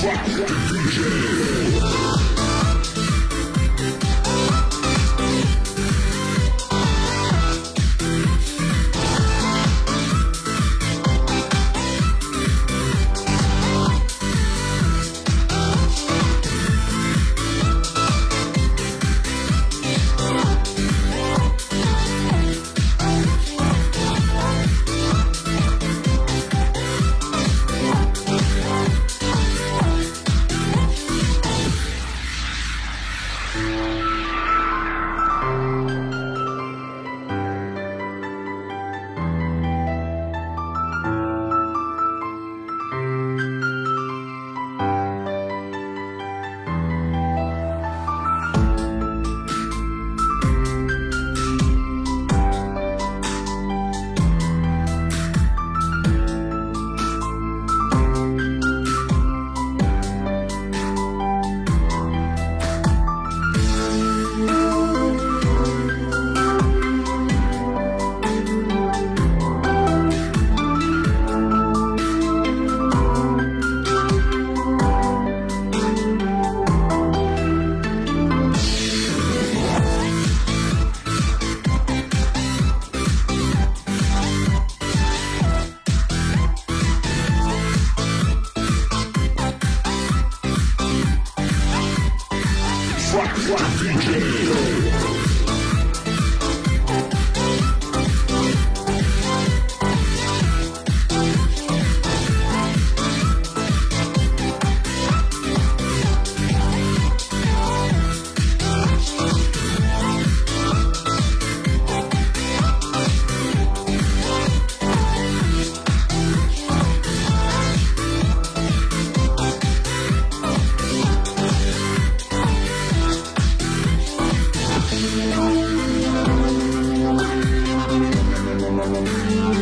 DJ. DJ. Electric